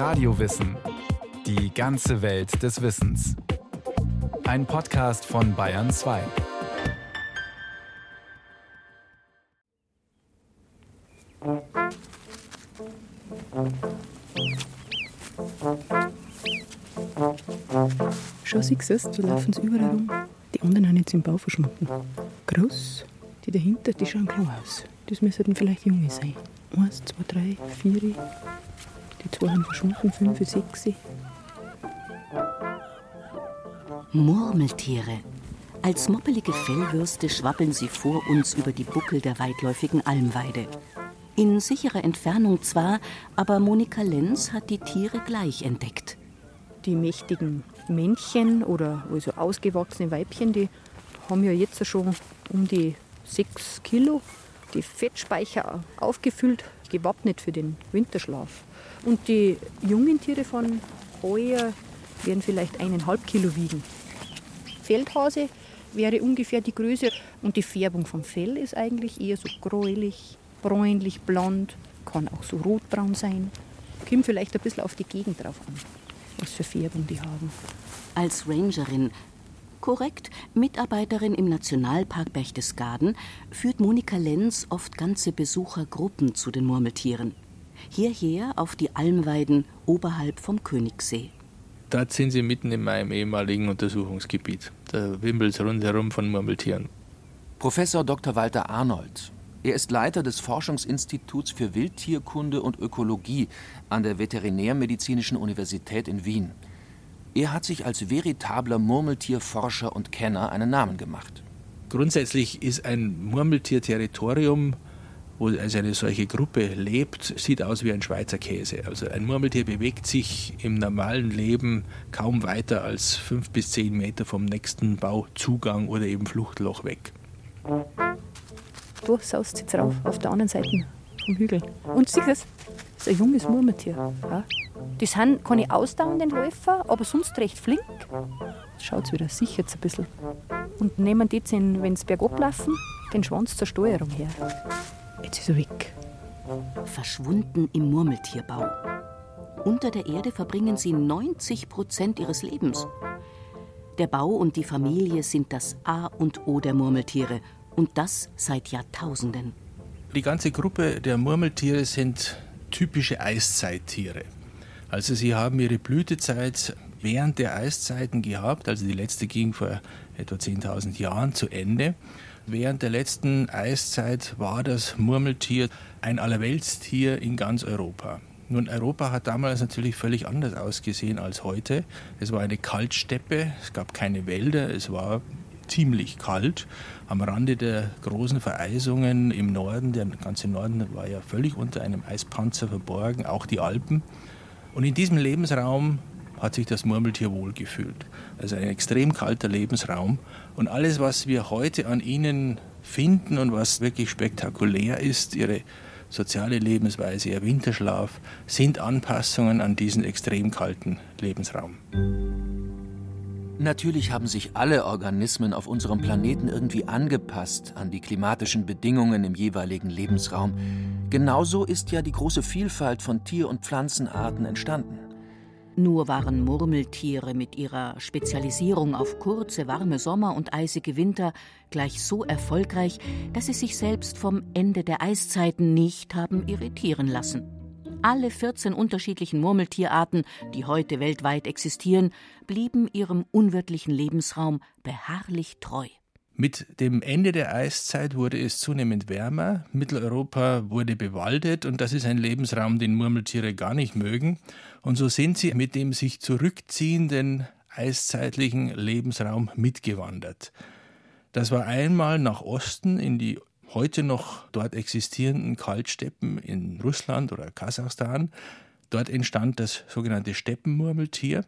Radiowissen. Die ganze Welt des Wissens. Ein Podcast von Bayern 2. Schau, siehst du? Da laufen sie überall rum. Die anderen haben jetzt im Bau verschwunden. Groß. Die dahinter, die schauen klar aus. Das müssten vielleicht Junge sein. Eins, zwei, drei, vier. Zwei haben verschwunden, fünf, sechs. Murmeltiere. Als moppelige Fellwürste schwappeln sie vor uns über die Buckel der weitläufigen Almweide. In sicherer Entfernung zwar, aber Monika Lenz hat die Tiere gleich entdeckt. Die mächtigen Männchen oder also ausgewachsene Weibchen, die haben ja jetzt schon um die sechs Kilo. Die Fettspeicher aufgefüllt, gewappnet für den Winterschlaf. Und die jungen Tiere von heuer werden vielleicht eineinhalb Kilo wiegen. Feldhase wäre ungefähr die Größe und die Färbung vom Fell ist eigentlich eher so gräulich, bräunlich, blond, kann auch so rotbraun sein. Kommt vielleicht ein bisschen auf die Gegend drauf an, was für Färbung die haben. Als Rangerin, korrekt, Mitarbeiterin im Nationalpark Berchtesgaden, führt Monika Lenz oft ganze Besuchergruppen zu den Murmeltieren. Hierher auf die Almweiden oberhalb vom Königssee. Dort sind sie mitten in meinem ehemaligen Untersuchungsgebiet. Da wimmelt es rundherum von Murmeltieren. Professor Dr. Walter Arnold. Er ist Leiter des Forschungsinstituts für Wildtierkunde und Ökologie an der Veterinärmedizinischen Universität in Wien. Er hat sich als veritabler Murmeltierforscher und Kenner einen Namen gemacht. Grundsätzlich ist ein Murmeltierterritorium wo also eine solche Gruppe lebt, sieht aus wie ein Schweizer Käse. Also ein Murmeltier bewegt sich im normalen Leben kaum weiter als fünf bis zehn Meter vom nächsten Bauzugang oder eben Fluchtloch weg. Du saust jetzt rauf, auf der anderen Seite vom Hügel. Und siehst du das? Das ist ein junges Murmeltier. Ja? Die sind keine ausdauernden Läufer, aber sonst recht flink. Schaut wieder, sichert ein bisschen. Und nehmen die, wenn sie bergab laufen, den Schwanz zur Steuerung her. Ist er weg. Verschwunden im Murmeltierbau. Unter der Erde verbringen sie 90 Prozent ihres Lebens. Der Bau und die Familie sind das A und O der Murmeltiere. Und das seit Jahrtausenden. Die ganze Gruppe der Murmeltiere sind typische Eiszeittiere. Also sie haben ihre Blütezeit während der Eiszeiten gehabt, also die letzte ging vor etwa 10.000 Jahren zu Ende. Während der letzten Eiszeit war das Murmeltier ein Allerweltstier in ganz Europa. Nun, Europa hat damals natürlich völlig anders ausgesehen als heute. Es war eine Kaltsteppe, es gab keine Wälder, es war ziemlich kalt. Am Rande der großen Vereisungen im Norden, der ganze Norden war ja völlig unter einem Eispanzer verborgen, auch die Alpen. Und in diesem Lebensraum hat sich das Murmeltier wohlgefühlt. Also ein extrem kalter Lebensraum. Und alles, was wir heute an ihnen finden und was wirklich spektakulär ist, ihre soziale Lebensweise, ihr Winterschlaf, sind Anpassungen an diesen extrem kalten Lebensraum. Natürlich haben sich alle Organismen auf unserem Planeten irgendwie angepasst an die klimatischen Bedingungen im jeweiligen Lebensraum. Genauso ist ja die große Vielfalt von Tier- und Pflanzenarten entstanden. Nur waren Murmeltiere mit ihrer Spezialisierung auf kurze, warme Sommer und eisige Winter gleich so erfolgreich, dass sie sich selbst vom Ende der Eiszeiten nicht haben irritieren lassen. Alle 14 unterschiedlichen Murmeltierarten, die heute weltweit existieren, blieben ihrem unwirtlichen Lebensraum beharrlich treu. Mit dem Ende der Eiszeit wurde es zunehmend wärmer, Mitteleuropa wurde bewaldet und das ist ein Lebensraum, den Murmeltiere gar nicht mögen. Und so sind sie mit dem sich zurückziehenden eiszeitlichen Lebensraum mitgewandert. Das war einmal nach Osten in die heute noch dort existierenden Kaltsteppen in Russland oder Kasachstan. Dort entstand das sogenannte Steppenmurmeltier.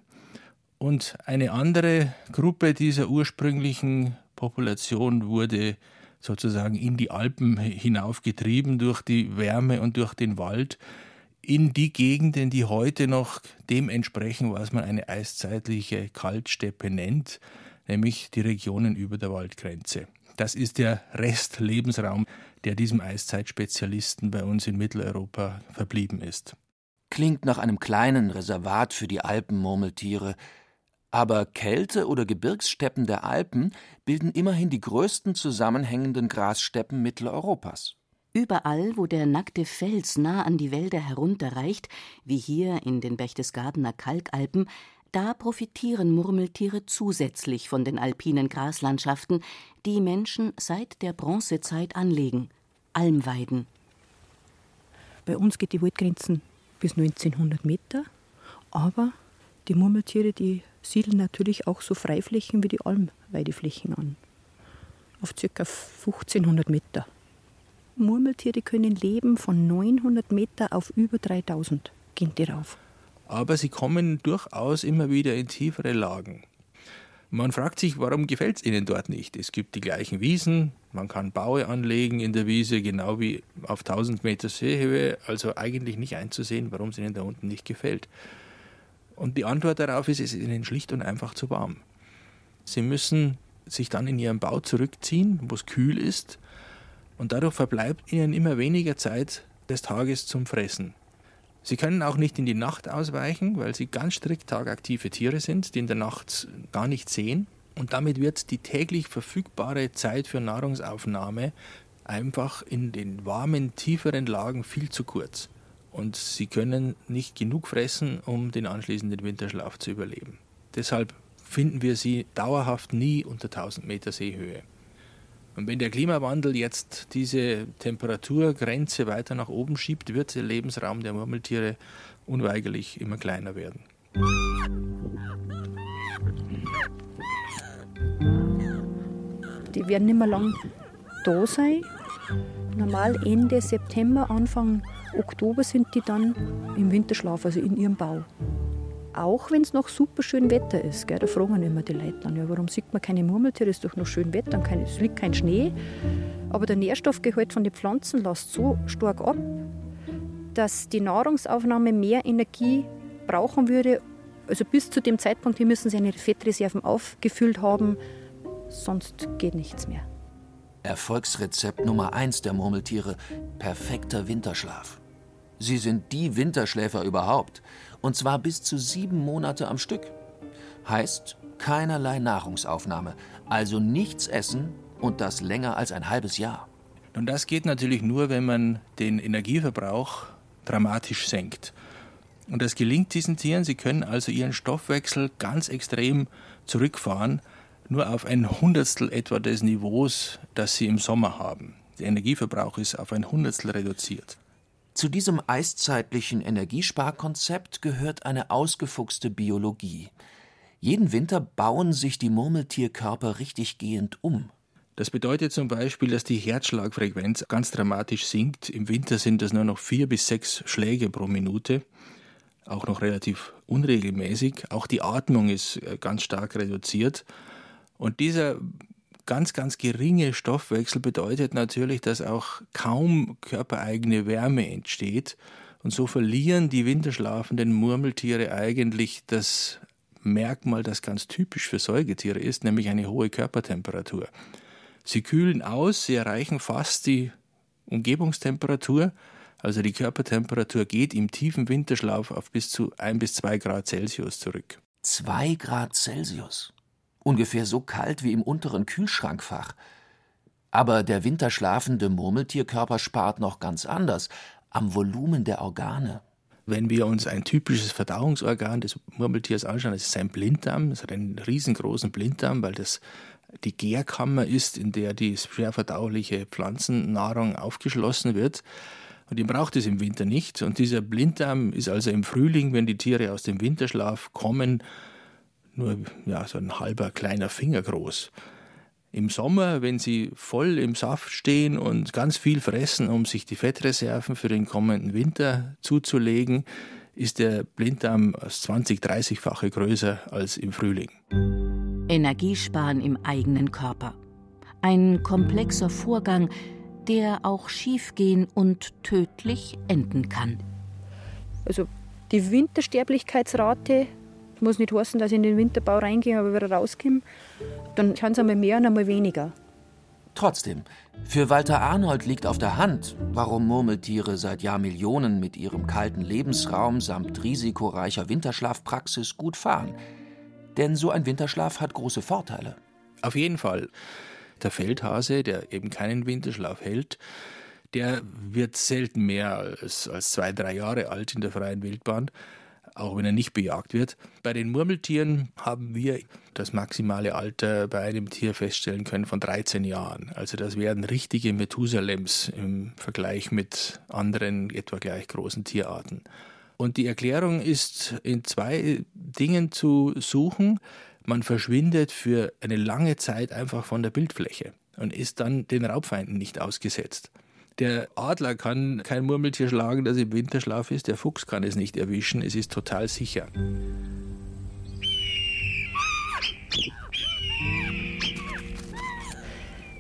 Und eine andere Gruppe dieser ursprünglichen Population wurde sozusagen in die Alpen hinaufgetrieben durch die Wärme und durch den Wald in die Gegenden, die heute noch dem entsprechen, was man eine eiszeitliche Kaltsteppe nennt, nämlich die Regionen über der Waldgrenze. Das ist der Restlebensraum, der diesem Eiszeitspezialisten bei uns in Mitteleuropa verblieben ist. Klingt nach einem kleinen Reservat für die Alpenmurmeltiere. Aber Kälte- oder Gebirgssteppen der Alpen bilden immerhin die größten zusammenhängenden Grassteppen Mitteleuropas. Überall, wo der nackte Fels nah an die Wälder herunterreicht, wie hier in den Berchtesgadener Kalkalpen, da profitieren Murmeltiere zusätzlich von den alpinen Graslandschaften, die Menschen seit der Bronzezeit anlegen. Almweiden. Bei uns geht die Waldgrenzen bis 1900 Meter, aber die Murmeltiere, die siedeln natürlich auch so Freiflächen wie die Almweideflächen an. Auf ca. 1500 Meter. Murmeltiere können leben von 900 Meter auf über 3000 gehen die rauf. Aber sie kommen durchaus immer wieder in tiefere Lagen. Man fragt sich, warum gefällt es ihnen dort nicht? Es gibt die gleichen Wiesen, man kann Baue anlegen in der Wiese, genau wie auf 1000 Meter Seehöhe, also eigentlich nicht einzusehen, warum es ihnen da unten nicht gefällt. Und die Antwort darauf ist, es ist ihnen schlicht und einfach zu warm. Sie müssen sich dann in ihren Bau zurückziehen, wo es kühl ist, und dadurch verbleibt ihnen immer weniger Zeit des Tages zum Fressen. Sie können auch nicht in die Nacht ausweichen, weil sie ganz strikt tagaktive Tiere sind, die in der Nacht gar nicht sehen. Und damit wird die täglich verfügbare Zeit für Nahrungsaufnahme einfach in den warmen, tieferen Lagen viel zu kurz. Und sie können nicht genug fressen, um den anschließenden Winterschlaf zu überleben. Deshalb finden wir sie dauerhaft nie unter 1000 Meter Seehöhe. Und wenn der Klimawandel jetzt diese Temperaturgrenze weiter nach oben schiebt, wird der Lebensraum der Murmeltiere unweigerlich immer kleiner werden. Die werden nicht mehr lang da sein. Normal Ende September, Anfang Oktober sind die dann im Winterschlaf, also in ihrem Bau. Auch wenn es noch super schön Wetter ist. Gell? Da fragen immer die Leute dann, ja, warum sieht man keine Murmeltiere? Es ist doch noch schön Wetter, und es liegt kein Schnee. Aber der Nährstoffgehalt von den Pflanzen lässt so stark ab, dass die Nahrungsaufnahme mehr Energie brauchen würde. Also bis zu dem Zeitpunkt hier müssen sie ihre Fettreserven aufgefüllt haben, sonst geht nichts mehr. Erfolgsrezept Nummer 1 der Murmeltiere: perfekter Winterschlaf. Sie sind die Winterschläfer überhaupt. Und zwar bis zu sieben Monate am Stück. Heißt keinerlei Nahrungsaufnahme, also nichts essen und das länger als ein halbes Jahr. Und das geht natürlich nur, wenn man den Energieverbrauch dramatisch senkt. Und das gelingt diesen Tieren. Sie können also ihren Stoffwechsel ganz extrem zurückfahren, nur auf ein Hundertstel etwa des Niveaus, das sie im Sommer haben. Der Energieverbrauch ist auf ein Hundertstel reduziert. Zu diesem eiszeitlichen Energiesparkonzept gehört eine ausgefuchste Biologie. Jeden Winter bauen sich die Murmeltierkörper richtiggehend um. Das bedeutet zum Beispiel, dass die Herzschlagfrequenz ganz dramatisch sinkt. Im Winter sind das nur noch vier bis sechs Schläge pro Minute, auch noch relativ unregelmäßig. Auch die Atmung ist äh, ganz stark reduziert. Und dieser ganz, ganz geringe Stoffwechsel bedeutet natürlich, dass auch kaum körpereigene Wärme entsteht. Und so verlieren die winterschlafenden Murmeltiere eigentlich das Merkmal, das ganz typisch für Säugetiere ist, nämlich eine hohe Körpertemperatur. Sie kühlen aus, sie erreichen fast die Umgebungstemperatur, also die Körpertemperatur geht im tiefen Winterschlaf auf bis zu ein bis zwei Grad Celsius zurück. Zwei Grad Celsius? Ungefähr so kalt wie im unteren Kühlschrankfach. Aber der winterschlafende Murmeltierkörper spart noch ganz anders, am Volumen der Organe. Wenn wir uns ein typisches Verdauungsorgan des Murmeltiers anschauen, das ist sein Blinddarm, das hat einen riesengroßen Blinddarm, weil das die Gärkammer ist, in der die schwer verdauliche Pflanzennahrung aufgeschlossen wird. Und den braucht es im Winter nicht. Und dieser Blinddarm ist also im Frühling, wenn die Tiere aus dem Winterschlaf kommen, nur ja, so ein halber kleiner Finger groß. Im Sommer, wenn sie voll im Saft stehen und ganz viel fressen, um sich die Fettreserven für den kommenden Winter zuzulegen, ist der Blinddarm 20-, 30-fache größer als im Frühling. Energiesparen im eigenen Körper. Ein komplexer Vorgang, der auch schiefgehen und tödlich enden kann. Also die Wintersterblichkeitsrate muss nicht heißen, dass ich in den Winterbau reingehe, aber wieder rauskomme. Dann kann es einmal mehr und einmal weniger. Trotzdem, für Walter Arnold liegt auf der Hand, warum Murmeltiere seit Jahrmillionen mit ihrem kalten Lebensraum samt risikoreicher Winterschlafpraxis gut fahren. Denn so ein Winterschlaf hat große Vorteile. Auf jeden Fall. Der Feldhase, der eben keinen Winterschlaf hält, der wird selten mehr als, als zwei, drei Jahre alt in der freien Wildbahn, auch wenn er nicht bejagt wird. Bei den Murmeltieren haben wir das maximale Alter bei einem Tier feststellen können von 13 Jahren. Also das werden richtige Methusalems im Vergleich mit anderen etwa gleich großen Tierarten. Und die Erklärung ist in zwei Dingen zu suchen. Man verschwindet für eine lange Zeit einfach von der Bildfläche und ist dann den Raubfeinden nicht ausgesetzt. Der Adler kann kein Murmeltier schlagen, das im Winterschlaf ist. Der Fuchs kann es nicht erwischen. Es ist total sicher.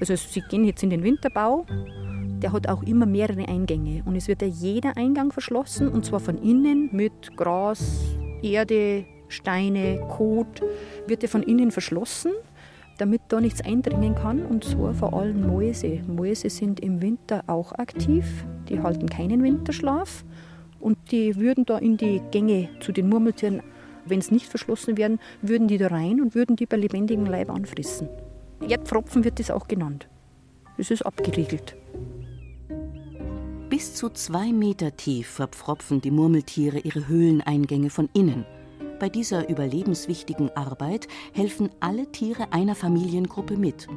Also Sie gehen jetzt in den Winterbau. Der hat auch immer mehrere Eingänge. Und es wird ja jeder Eingang verschlossen. Und zwar von innen mit Gras, Erde, Steine, Kot. Wird er von innen verschlossen damit da nichts eindringen kann. Und zwar vor allem Mäuse. Mäuse sind im Winter auch aktiv. Die halten keinen Winterschlaf. Und die würden da in die Gänge zu den Murmeltieren, wenn es nicht verschlossen werden, würden die da rein und würden die bei lebendigem Leib anfressen. Erdpfropfen wird das auch genannt. Das ist abgeriegelt. Bis zu zwei Meter tief verpfropfen die Murmeltiere ihre Höhleneingänge von innen. Bei dieser überlebenswichtigen Arbeit helfen alle Tiere einer Familiengruppe mit.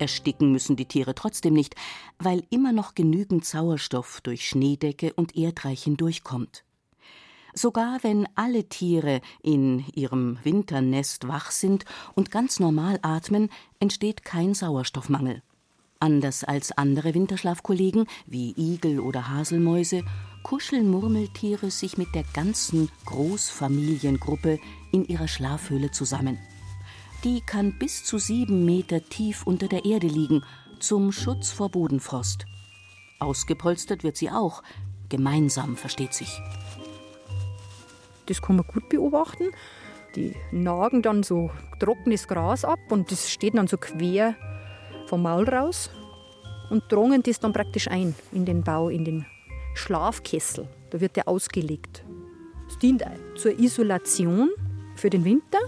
Ersticken müssen die Tiere trotzdem nicht, weil immer noch genügend Sauerstoff durch Schneedecke und Erdreich hindurchkommt. Sogar wenn alle Tiere in ihrem Winternest wach sind und ganz normal atmen, entsteht kein Sauerstoffmangel. Anders als andere Winterschlafkollegen wie Igel oder Haselmäuse kuscheln Murmeltiere sich mit der ganzen Großfamiliengruppe in ihrer Schlafhöhle zusammen. Die kann bis zu sieben Meter tief unter der Erde liegen, zum Schutz vor Bodenfrost. Ausgepolstert wird sie auch, gemeinsam versteht sich. Das kann man gut beobachten. Die nagen dann so trockenes Gras ab und das steht dann so quer vom Maul raus und drungen das dann praktisch ein in den Bau, in den Schlafkessel. Da wird der ausgelegt. Es dient zur Isolation für den Winter.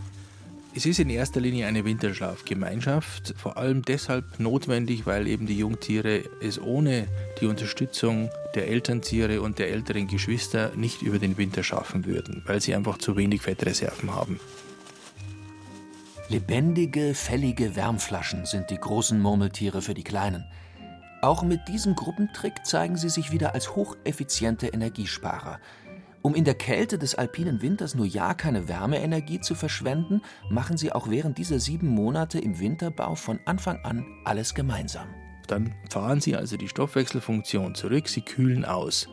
Es ist in erster Linie eine Winterschlafgemeinschaft, vor allem deshalb notwendig, weil eben die Jungtiere es ohne die Unterstützung der Elterntiere und der älteren Geschwister nicht über den Winter schaffen würden, weil sie einfach zu wenig Fettreserven haben. Lebendige, fällige Wärmflaschen sind die großen Murmeltiere für die Kleinen. Auch mit diesem Gruppentrick zeigen sie sich wieder als hocheffiziente Energiesparer. Um in der Kälte des alpinen Winters nur ja keine Wärmeenergie zu verschwenden, machen sie auch während dieser sieben Monate im Winterbau von Anfang an alles gemeinsam. Dann fahren sie also die Stoffwechselfunktion zurück, sie kühlen aus.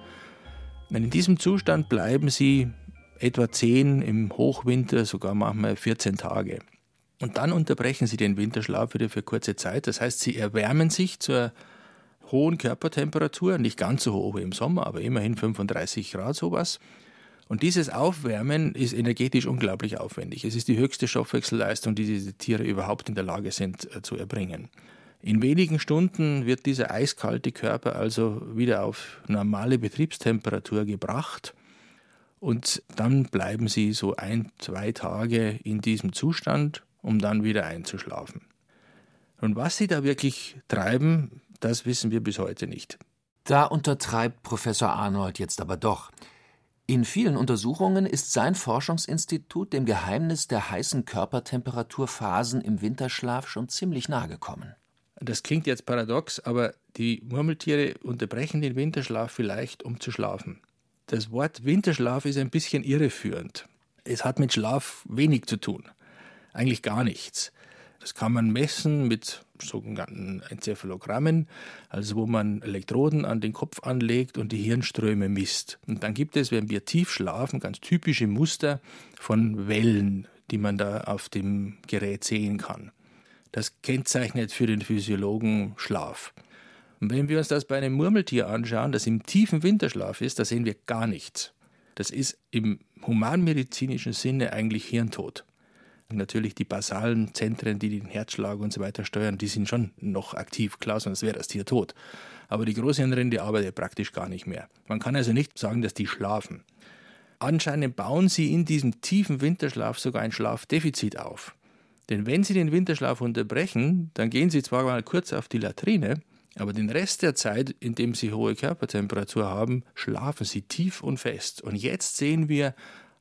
Und in diesem Zustand bleiben sie etwa zehn, im Hochwinter sogar manchmal 14 Tage. Und dann unterbrechen sie den Winterschlaf wieder für kurze Zeit. Das heißt, sie erwärmen sich zur hohen Körpertemperatur, nicht ganz so hoch wie im Sommer, aber immerhin 35 Grad sowas. Und dieses Aufwärmen ist energetisch unglaublich aufwendig. Es ist die höchste Stoffwechselleistung, die diese Tiere überhaupt in der Lage sind äh, zu erbringen. In wenigen Stunden wird dieser eiskalte Körper also wieder auf normale Betriebstemperatur gebracht und dann bleiben sie so ein, zwei Tage in diesem Zustand, um dann wieder einzuschlafen. Und was sie da wirklich treiben, das wissen wir bis heute nicht. Da untertreibt Professor Arnold jetzt aber doch. In vielen Untersuchungen ist sein Forschungsinstitut dem Geheimnis der heißen Körpertemperaturphasen im Winterschlaf schon ziemlich nahe gekommen. Das klingt jetzt paradox, aber die Murmeltiere unterbrechen den Winterschlaf vielleicht, um zu schlafen. Das Wort Winterschlaf ist ein bisschen irreführend. Es hat mit Schlaf wenig zu tun. Eigentlich gar nichts. Das kann man messen mit sogenannten Enzephalogrammen, also wo man Elektroden an den Kopf anlegt und die Hirnströme misst. Und dann gibt es, wenn wir tief schlafen, ganz typische Muster von Wellen, die man da auf dem Gerät sehen kann. Das kennzeichnet für den Physiologen Schlaf. Und wenn wir uns das bei einem Murmeltier anschauen, das im tiefen Winterschlaf ist, da sehen wir gar nichts. Das ist im humanmedizinischen Sinne eigentlich Hirntod. Natürlich die basalen Zentren, die den Herzschlag und so weiter steuern, die sind schon noch aktiv, klar, sonst wäre das Tier tot. Aber die Großhirnrinde arbeitet praktisch gar nicht mehr. Man kann also nicht sagen, dass die schlafen. Anscheinend bauen sie in diesem tiefen Winterschlaf sogar ein Schlafdefizit auf. Denn wenn sie den Winterschlaf unterbrechen, dann gehen sie zwar mal kurz auf die Latrine, aber den Rest der Zeit, in dem sie hohe Körpertemperatur haben, schlafen sie tief und fest. Und jetzt sehen wir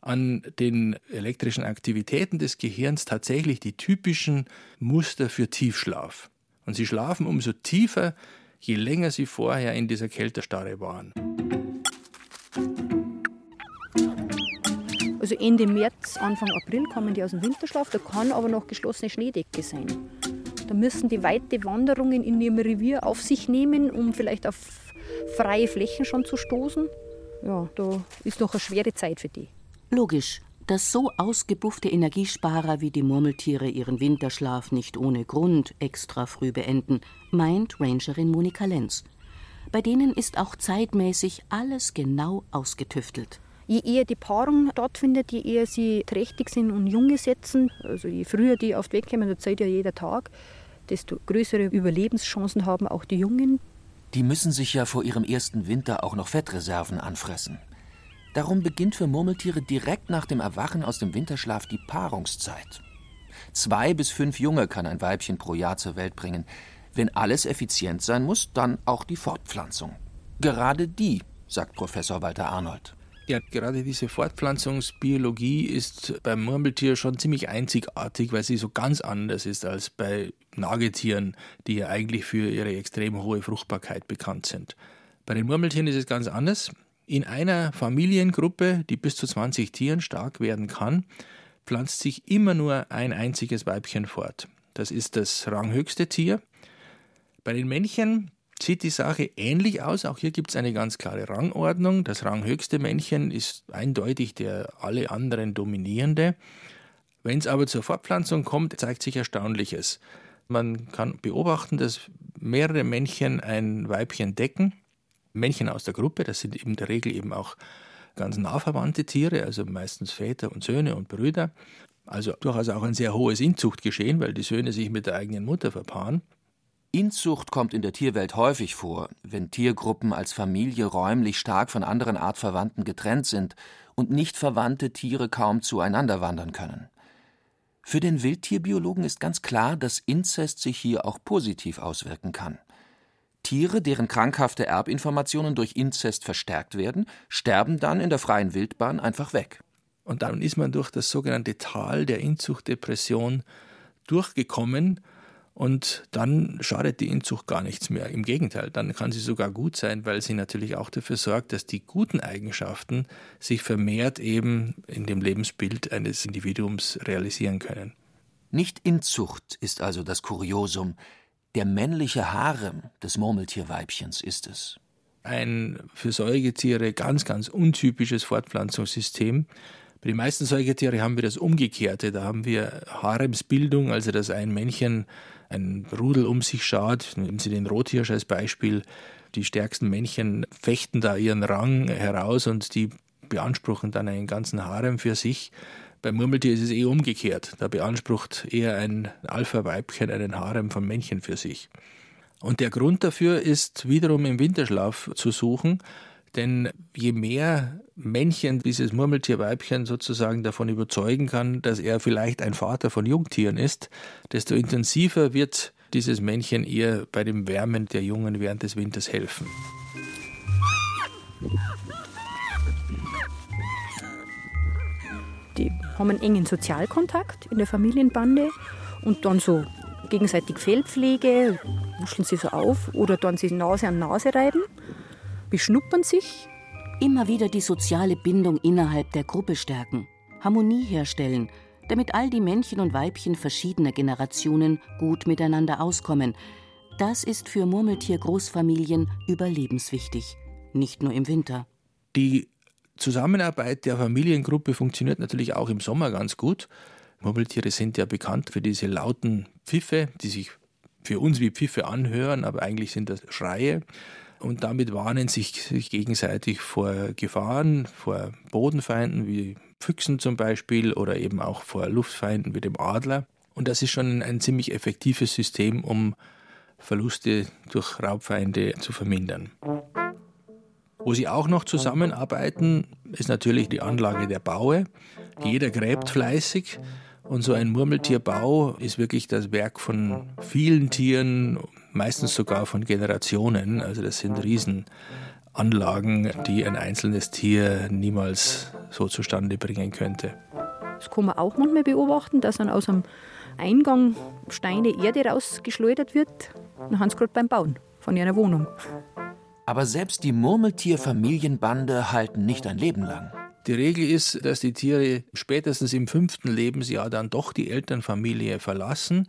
an den elektrischen Aktivitäten des Gehirns tatsächlich die typischen Muster für Tiefschlaf. Und sie schlafen umso tiefer, je länger sie vorher in dieser Kältestarre waren. Also Ende März, Anfang April kommen die aus dem Winterschlaf, da kann aber noch geschlossene Schneedecke sein. Da müssen die weite Wanderungen in ihrem Revier auf sich nehmen, um vielleicht auf freie Flächen schon zu stoßen. Ja, da ist noch eine schwere Zeit für die. Logisch, dass so ausgebuffte Energiesparer wie die Murmeltiere ihren Winterschlaf nicht ohne Grund extra früh beenden, meint Rangerin Monika Lenz. Bei denen ist auch zeitmäßig alles genau ausgetüftelt. Je eher die Paarung stattfindet, je eher sie trächtig sind und Junge setzen, also je früher die auf die Welt kommen, das zeigt ja jeder Tag, desto größere Überlebenschancen haben auch die Jungen. Die müssen sich ja vor ihrem ersten Winter auch noch Fettreserven anfressen. Darum beginnt für Murmeltiere direkt nach dem Erwachen aus dem Winterschlaf die Paarungszeit. Zwei bis fünf Junge kann ein Weibchen pro Jahr zur Welt bringen. Wenn alles effizient sein muss, dann auch die Fortpflanzung. Gerade die, sagt Professor Walter Arnold. Ja, gerade diese Fortpflanzungsbiologie ist beim Murmeltier schon ziemlich einzigartig, weil sie so ganz anders ist als bei Nagetieren, die ja eigentlich für ihre extrem hohe Fruchtbarkeit bekannt sind. Bei den Murmeltieren ist es ganz anders. In einer Familiengruppe, die bis zu 20 Tieren stark werden kann, pflanzt sich immer nur ein einziges Weibchen fort. Das ist das ranghöchste Tier. Bei den Männchen sieht die Sache ähnlich aus. Auch hier gibt es eine ganz klare Rangordnung. Das ranghöchste Männchen ist eindeutig der alle anderen dominierende. Wenn es aber zur Fortpflanzung kommt, zeigt sich Erstaunliches. Man kann beobachten, dass mehrere Männchen ein Weibchen decken Männchen aus der Gruppe, das sind in der Regel eben auch ganz nah verwandte Tiere, also meistens Väter und Söhne und Brüder. Also durchaus auch ein sehr hohes Inzuchtgeschehen, weil die Söhne sich mit der eigenen Mutter verpaaren. Inzucht kommt in der Tierwelt häufig vor, wenn Tiergruppen als Familie räumlich stark von anderen Artverwandten getrennt sind und nicht verwandte Tiere kaum zueinander wandern können. Für den Wildtierbiologen ist ganz klar, dass Inzest sich hier auch positiv auswirken kann. Tiere, deren krankhafte Erbinformationen durch Inzest verstärkt werden, sterben dann in der freien Wildbahn einfach weg. Und dann ist man durch das sogenannte Tal der Inzuchtdepression durchgekommen und dann schadet die Inzucht gar nichts mehr. Im Gegenteil, dann kann sie sogar gut sein, weil sie natürlich auch dafür sorgt, dass die guten Eigenschaften sich vermehrt eben in dem Lebensbild eines Individuums realisieren können. Nicht Inzucht ist also das Kuriosum, der männliche Harem des Murmeltierweibchens ist es. Ein für Säugetiere ganz, ganz untypisches Fortpflanzungssystem. Bei den meisten Säugetiere haben wir das Umgekehrte. Da haben wir Haremsbildung, also dass ein Männchen ein Rudel um sich schaut. Nehmen Sie den Rothirsch als Beispiel. Die stärksten Männchen fechten da ihren Rang heraus und die beanspruchen dann einen ganzen Harem für sich. Beim Murmeltier ist es eh umgekehrt. Da beansprucht eher ein Alpha-Weibchen einen Harem von Männchen für sich. Und der Grund dafür ist wiederum im Winterschlaf zu suchen, denn je mehr Männchen dieses Murmeltierweibchen sozusagen davon überzeugen kann, dass er vielleicht ein Vater von Jungtieren ist, desto intensiver wird dieses Männchen ihr bei dem Wärmen der Jungen während des Winters helfen. Die haben einen engen Sozialkontakt in der Familienbande und dann so gegenseitig Fellpflege, wuscheln sie so auf oder dann sie Nase an Nase reiben, beschnuppern sich. Immer wieder die soziale Bindung innerhalb der Gruppe stärken, Harmonie herstellen, damit all die Männchen und Weibchen verschiedener Generationen gut miteinander auskommen. Das ist für Murmeltier-Großfamilien überlebenswichtig, nicht nur im Winter. Die Zusammenarbeit der Familiengruppe funktioniert natürlich auch im Sommer ganz gut. Murmeltiere sind ja bekannt für diese lauten Pfiffe, die sich für uns wie Pfiffe anhören, aber eigentlich sind das Schreie. Und damit warnen sich, sich gegenseitig vor Gefahren, vor Bodenfeinden wie Füchsen zum Beispiel oder eben auch vor Luftfeinden wie dem Adler. Und das ist schon ein ziemlich effektives System, um Verluste durch Raubfeinde zu vermindern. Wo sie auch noch zusammenarbeiten, ist natürlich die Anlage der Baue. Jeder gräbt fleißig und so ein Murmeltierbau ist wirklich das Werk von vielen Tieren, meistens sogar von Generationen. Also das sind Riesenanlagen, die ein einzelnes Tier niemals so zustande bringen könnte. Das kann man auch manchmal beobachten, dass dann aus einem Eingang Steine Erde rausgeschleudert wird. Dann haben sie gerade beim Bauen von ihrer Wohnung. Aber selbst die Murmeltierfamilienbande halten nicht ein Leben lang. Die Regel ist, dass die Tiere spätestens im fünften Lebensjahr dann doch die Elternfamilie verlassen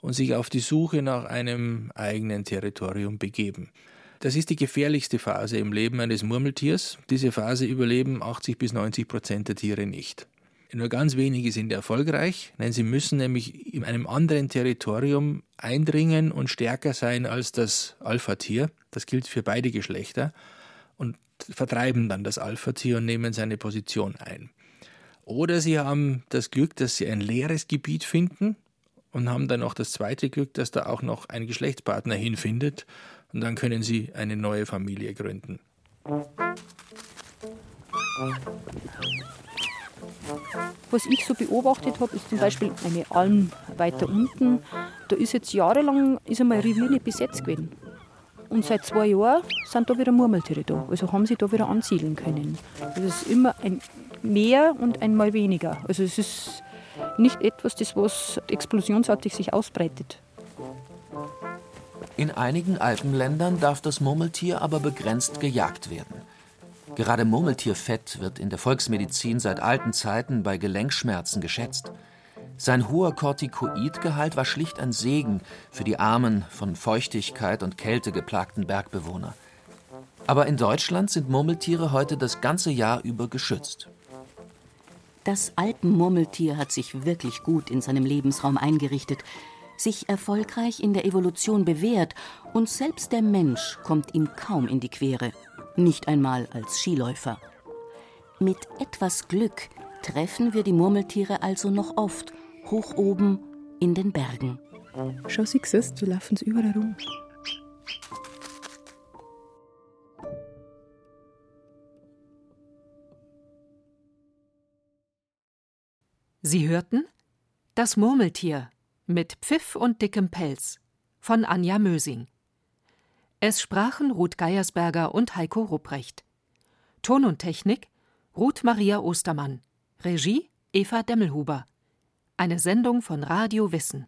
und sich auf die Suche nach einem eigenen Territorium begeben. Das ist die gefährlichste Phase im Leben eines Murmeltiers. Diese Phase überleben 80 bis 90 Prozent der Tiere nicht. Nur ganz wenige sind erfolgreich, denn sie müssen nämlich in einem anderen Territorium eindringen und stärker sein als das Alpha-Tier. Das gilt für beide Geschlechter und vertreiben dann das Alpha-Tier und nehmen seine Position ein. Oder sie haben das Glück, dass sie ein leeres Gebiet finden und haben dann noch das zweite Glück, dass da auch noch ein Geschlechtspartner hinfindet und dann können sie eine neue Familie gründen. Was ich so beobachtet habe, ist zum Beispiel eine Alm weiter unten. Da ist jetzt jahrelang ist einmal Revier nicht besetzt gewesen. Und seit zwei Jahren sind da wieder Murmeltiere da. Also haben sie da wieder ansiedeln können. Also es ist immer ein mehr und einmal weniger. Also es ist nicht etwas, das was explosionsartig sich ausbreitet. In einigen Alpenländern darf das Murmeltier aber begrenzt gejagt werden. Gerade Murmeltierfett wird in der Volksmedizin seit alten Zeiten bei Gelenkschmerzen geschätzt. Sein hoher Corticoidgehalt war schlicht ein Segen für die armen, von Feuchtigkeit und Kälte geplagten Bergbewohner. Aber in Deutschland sind Murmeltiere heute das ganze Jahr über geschützt. Das Alpenmurmeltier hat sich wirklich gut in seinem Lebensraum eingerichtet, sich erfolgreich in der Evolution bewährt und selbst der Mensch kommt ihm kaum in die Quere nicht einmal als Skiläufer. Mit etwas Glück treffen wir die Murmeltiere also noch oft, hoch oben in den Bergen. Schau, siehst du laufen überall rum. Sie hörten Das Murmeltier mit Pfiff und dickem Pelz von Anja Mösing. Es sprachen Ruth Geiersberger und Heiko Rupprecht. Ton und Technik Ruth Maria Ostermann. Regie Eva Demmelhuber. Eine Sendung von Radio Wissen.